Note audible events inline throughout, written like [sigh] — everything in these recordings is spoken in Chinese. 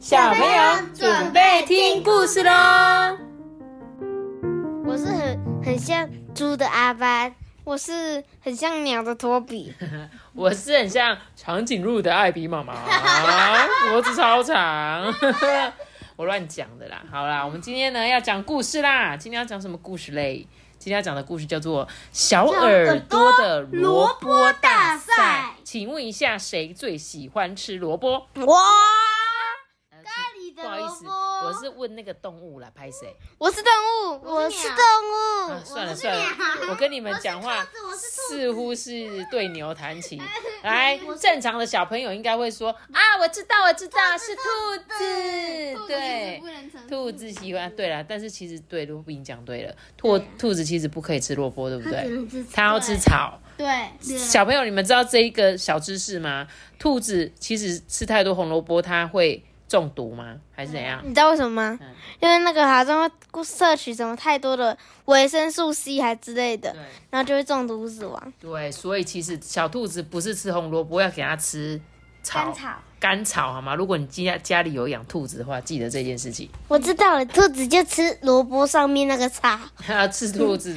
小朋友准备听故事喽！我是很很像猪的阿班，我是很像鸟的托比，[laughs] 我是很像长颈鹿的艾比妈妈，[laughs] 脖子超长。[laughs] 我乱讲的啦。好啦，我们今天呢要讲故事啦。今天要讲什么故事嘞？今天要讲的故事叫做《小耳朵的萝卜大赛》。请问一下，谁最喜欢吃萝卜？哇！不好意思，我是问那个动物啦，拍谁？我是动物，我是动物。算了算了，我跟你们讲话似乎是对牛弹琴。[laughs] 来，正常的小朋友应该会说啊，我知道我知道是兔子，对，兔子喜欢。对了，但是其实对，罗宾讲对了，兔兔子其实不可以吃萝卜，对不对？它要吃草。对，小朋友，你们知道这一个小知识吗？兔子其实吃太多红萝卜，它会。中毒吗？还是怎样？你知道为什么吗？因为那个好像会摄取什么太多的维生素 C 还之类的，然后就会中毒死亡。对，所以其实小兔子不是吃红萝卜，要给它吃草，干草好吗？如果你家家里有养兔子的话，记得这件事情。我知道了，兔子就吃萝卜上面那个草。要 [laughs] 吃兔子，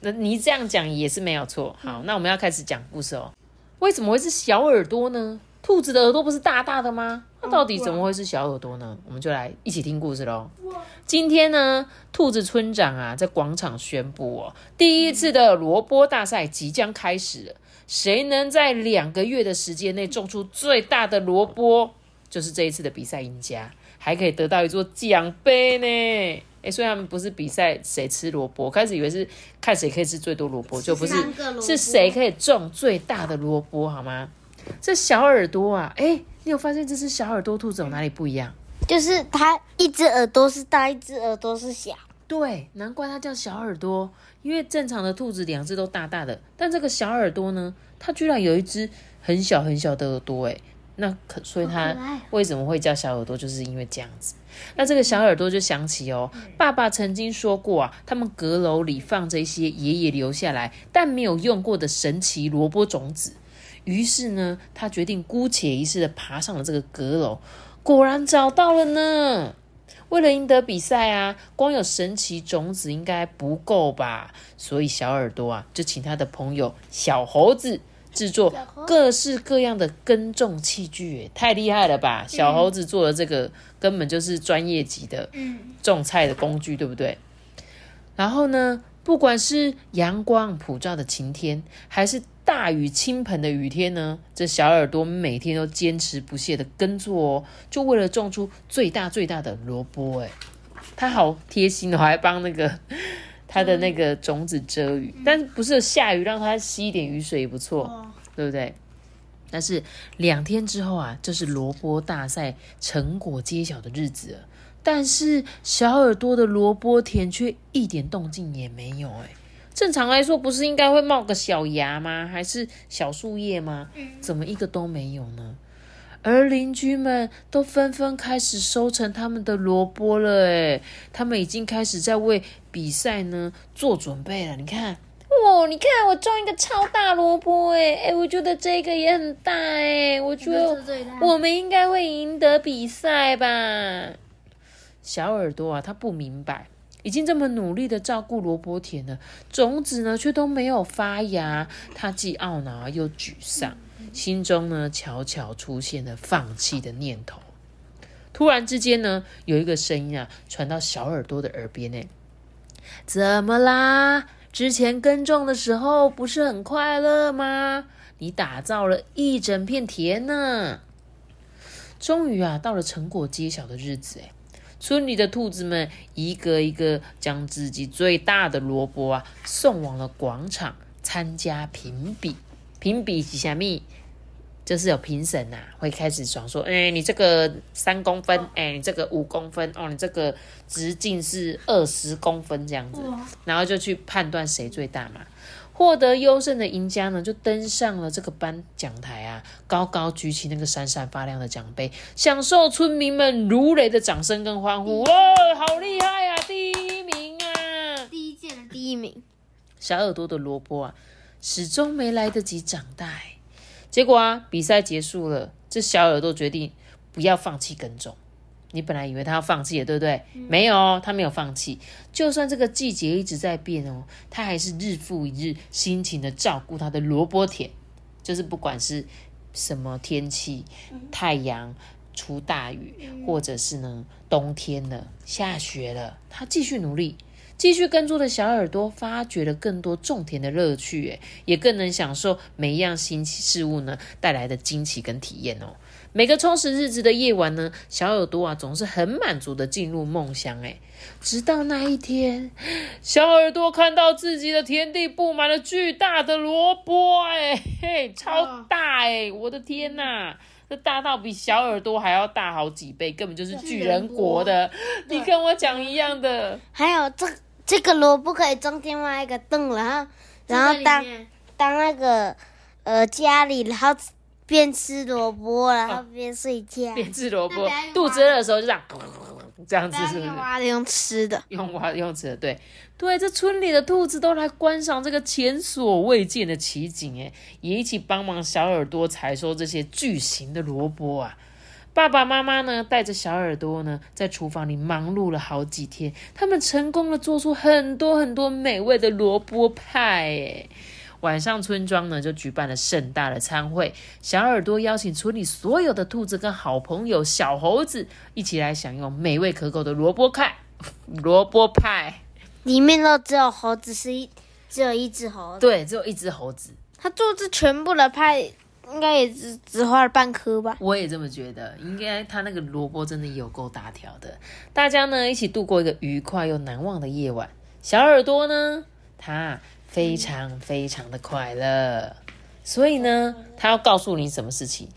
那你这样讲也是没有错。好，那我们要开始讲故事哦。为什么会是小耳朵呢？兔子的耳朵不是大大的吗？那到底怎么会是小耳朵呢？我们就来一起听故事喽。今天呢，兔子村长啊，在广场宣布哦，第一次的萝卜大赛即将开始了。谁能在两个月的时间内种出最大的萝卜，就是这一次的比赛赢家，还可以得到一座奖杯呢。哎，虽然不是比赛谁吃萝卜，开始以为是看谁可以吃最多萝卜，就不是是谁可以种最大的萝卜，好吗？这小耳朵啊，哎，你有发现这只小耳朵兔子有哪里不一样？就是它一只耳朵是大，一只耳朵是小。对，难怪它叫小耳朵，因为正常的兔子两只都大大的，但这个小耳朵呢，它居然有一只很小很小的耳朵，哎，那可所以它为什么会叫小耳朵，就是因为这样子。那这个小耳朵就想起哦，爸爸曾经说过啊，他们阁楼里放着一些爷爷留下来但没有用过的神奇萝卜种子。于是呢，他决定姑且一试的爬上了这个阁楼，果然找到了呢。为了赢得比赛啊，光有神奇种子应该不够吧？所以小耳朵啊，就请他的朋友小猴子制作各式各样的耕种器具，太厉害了吧！小猴子做的这个根本就是专业级的种菜的工具，对不对？然后呢，不管是阳光普照的晴天，还是大雨倾盆的雨天呢，这小耳朵每天都坚持不懈的耕作哦，就为了种出最大最大的萝卜。哎，他好贴心哦，还帮那个 [laughs] 他的那个种子遮雨，但是不是下雨让它吸一点雨水也不错，对不对？但是两天之后啊，就是萝卜大赛成果揭晓的日子，但是小耳朵的萝卜田却一点动静也没有，哎。正常来说，不是应该会冒个小芽吗？还是小树叶吗？怎么一个都没有呢？而邻居们都纷纷开始收成他们的萝卜了，诶他们已经开始在为比赛呢做准备了。你看，哦，你看我种一个超大萝卜，诶诶我觉得这个也很大，诶我觉得我们应该会赢得比赛吧。小耳朵啊，他不明白。已经这么努力的照顾萝卜田了，种子呢却都没有发芽，他既懊恼又沮丧，心中呢悄悄出现了放弃的念头。突然之间呢，有一个声音啊传到小耳朵的耳边呢：“怎么啦？之前耕种的时候不是很快乐吗？你打造了一整片田呢。终于啊，到了成果揭晓的日子，哎。”村里的兔子们一个一个将自己最大的萝卜啊送往了广场参加评比。评比几下米，就是有评审呐，会开始讲说：哎，你这个三公分，哎，你这个五公分，哦，你这个直径是二十公分这样子，然后就去判断谁最大嘛。获得优胜的赢家呢，就登上了这个颁奖台啊，高高举起那个闪闪发亮的奖杯，享受村民们如雷的掌声跟欢呼。哇，好厉害啊！第一名啊！第一届的第一名。小耳朵的萝卜啊，始终没来得及长大。结果啊，比赛结束了，这小耳朵决定不要放弃耕种。你本来以为他要放弃了，对不对？没有，他没有放弃。就算这个季节一直在变哦，他还是日复一日辛勤的照顾他的萝卜田。就是不管是什么天气，太阳出大雨，或者是呢冬天了下雪了，他继续努力，继续跟住的小耳朵，发掘了更多种田的乐趣，诶，也更能享受每一样新事物呢带来的惊奇跟体验哦。每个充实日子的夜晚呢，小耳朵啊总是很满足的进入梦乡。哎，直到那一天，小耳朵看到自己的田地布满了巨大的萝卜，哎嘿，超大哎！我的天哪，这大到比小耳朵还要大好几倍，根本就是巨人国的。你跟我讲一样的。还有这这个萝卜可以装另外一个洞，然后然后当当那个呃家里，然后。边吃萝卜，然后边睡觉。边吃萝卜，肚子饿的时候就这样，这样子是不是？用挖的，用吃的。用挖用吃的，对对。这村里的兔子都来观赏这个前所未见的奇景，哎，也一起帮忙小耳朵采收这些巨型的萝卜啊。爸爸妈妈呢，带着小耳朵呢，在厨房里忙碌了好几天，他们成功的做出很多很多美味的萝卜派，哎。晚上，村庄呢就举办了盛大的餐会。小耳朵邀请村里所有的兔子跟好朋友小猴子一起来享用美味可口的萝卜派。[laughs] 萝卜派里面都只有猴子，是一只有一只猴子。对，只有一只猴子。他做这全部的派，应该也只只花了半颗吧？我也这么觉得。应该他那个萝卜真的有够大条的。大家呢一起度过一个愉快又难忘的夜晚。小耳朵呢，他。非常非常的快乐，所以呢，他要告诉你什么事情，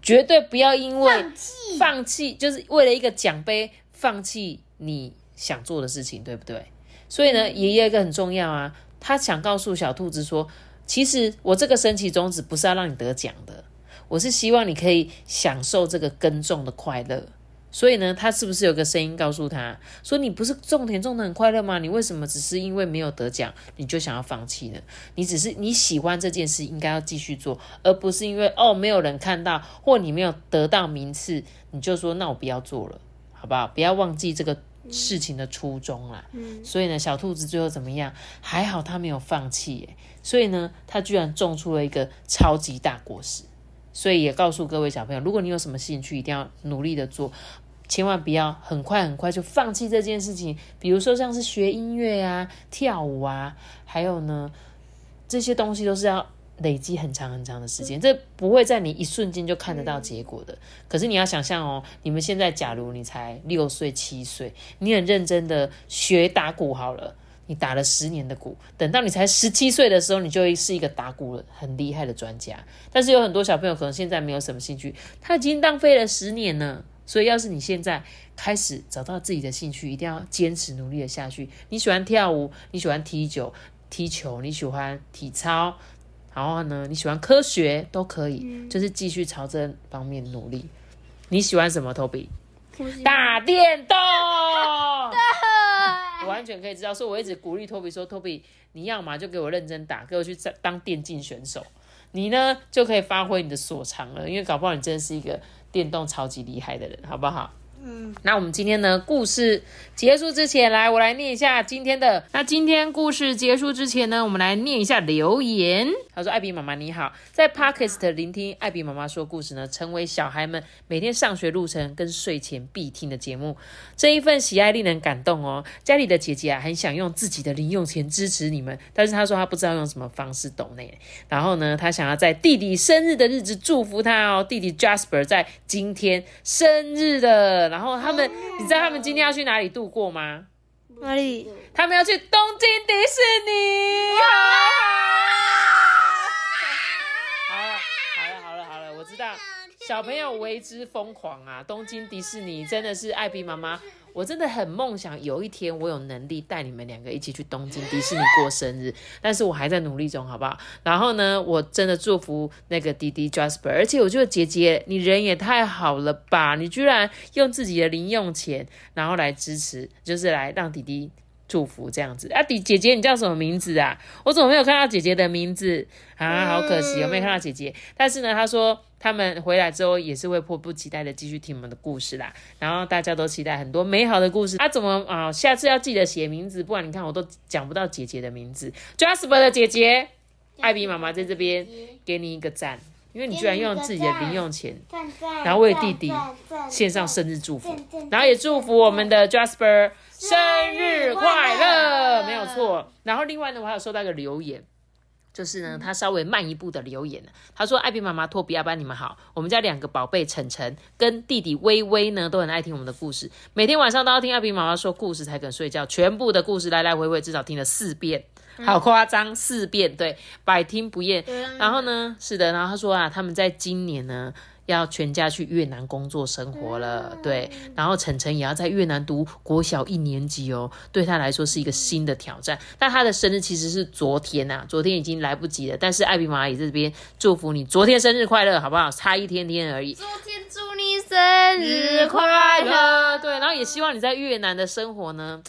绝对不要因为放弃，就是为了一个奖杯放弃你想做的事情，对不对？所以呢，爷爷一个很重要啊，他想告诉小兔子说，其实我这个神奇种子不是要让你得奖的，我是希望你可以享受这个耕种的快乐。所以呢，他是不是有个声音告诉他说：“你不是种田种的很快乐吗？你为什么只是因为没有得奖你就想要放弃呢？你只是你喜欢这件事，应该要继续做，而不是因为哦没有人看到或你没有得到名次，你就说那我不要做了，好不好？不要忘记这个事情的初衷啦。嗯所以呢，小兔子最后怎么样？还好他没有放弃耶。所以呢，他居然种出了一个超级大果实。所以也告诉各位小朋友，如果你有什么兴趣，一定要努力的做。千万不要很快很快就放弃这件事情，比如说像是学音乐啊、跳舞啊，还有呢，这些东西都是要累积很长很长的时间，这不会在你一瞬间就看得到结果的。可是你要想象哦，你们现在假如你才六岁七岁，你很认真的学打鼓好了，你打了十年的鼓，等到你才十七岁的时候，你就会是一个打鼓很厉害的专家。但是有很多小朋友可能现在没有什么兴趣，他已经浪费了十年了。所以，要是你现在开始找到自己的兴趣，一定要坚持努力的下去。你喜欢跳舞，你喜欢踢球，踢球，你喜欢体操，然后呢，你喜欢科学都可以，就是继续朝这方面努力。你喜欢什么，Toby？打电动。[laughs] 我完全可以知道，所以我一直鼓励 Toby 说：“Toby，你要嘛就给我认真打，给我去当电竞选手。你呢就可以发挥你的所长了，因为搞不好你真的是一个。”电动超级厉害的人，好不好？嗯，那我们今天呢，故事结束之前，来我来念一下今天的。那今天故事结束之前呢，我们来念一下留言。他说：“艾比妈妈你好，在 Podcast 聆听艾比妈妈说故事呢，成为小孩们每天上学路程跟睡前必听的节目。这一份喜爱令人感动哦。家里的姐姐啊，很想用自己的零用钱支持你们，但是她说她不知道用什么方式懂呢。然后呢，她想要在弟弟生日的日子祝福他哦。弟弟 Jasper 在今天生日的。”然后他们，你知道他们今天要去哪里度过吗？哪里？他们要去东京迪士尼。好了，好了，好了，我知道小朋友为之疯狂啊！东京迪士尼真的是艾比妈妈。我真的很梦想有一天我有能力带你们两个一起去东京迪士尼过生日，但是我还在努力中，好不好？然后呢，我真的祝福那个弟弟 Jasper，而且我觉得姐姐你人也太好了吧，你居然用自己的零用钱然后来支持，就是来让弟弟祝福这样子。啊，弟姐姐，你叫什么名字啊？我怎么没有看到姐姐的名字啊？好可惜，有没有看到姐姐？但是呢，他说他们回来之后也是会迫不及待的继续听我们的故事啦。然后大家都期待很多美好的故事。啊，怎么啊？下次要记得写名字，不然你看我都讲不到姐姐的名字。Jasper 的姐姐，艾比妈妈在这边给你一个赞。因为你居然用自己的零用钱，然后为弟弟献上生日祝福，然后也祝福我们的 Jasper 生日快乐，没有错。然后另外呢，我还有收到一个留言，就是呢，他稍微慢一步的留言他说：“艾比妈妈、托比阿班，你们好，我们家两个宝贝晨晨跟弟弟微微呢，都很爱听我们的故事，每天晚上都要听艾比妈妈说故事才肯睡觉，全部的故事来来回回至少听了四遍。”好夸张，四遍对，百听不厌。然后呢，是的，然后他说啊，他们在今年呢要全家去越南工作生活了，对。然后晨晨也要在越南读国小一年级哦，对他来说是一个新的挑战。但他的生日其实是昨天呐，昨天已经来不及了。但是艾比玛也在这边祝福你，昨天生日快乐，好不好？差一天天而已。昨天祝你生日快乐，对。然后也希望你在越南的生活呢。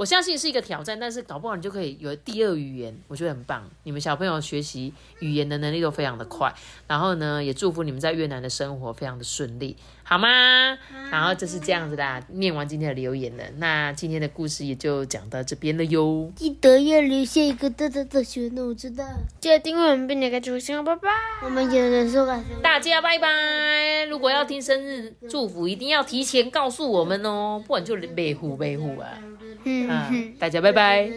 我相信是一个挑战，但是搞不好你就可以有第二语言，我觉得很棒。你们小朋友学习语言的能力都非常的快，然后呢，也祝福你们在越南的生活非常的顺利，好吗？然后就是这样子啦。念完今天的留言了，那今天的故事也就讲到这边了哟。记得要留下一个大大的小我知道。记得订阅我们并点个星星，拜拜。我们有人说感大家拜拜。如果要听生日祝福，一定要提前告诉我们哦，不然就北虎北虎啊。嗯，大家拜拜。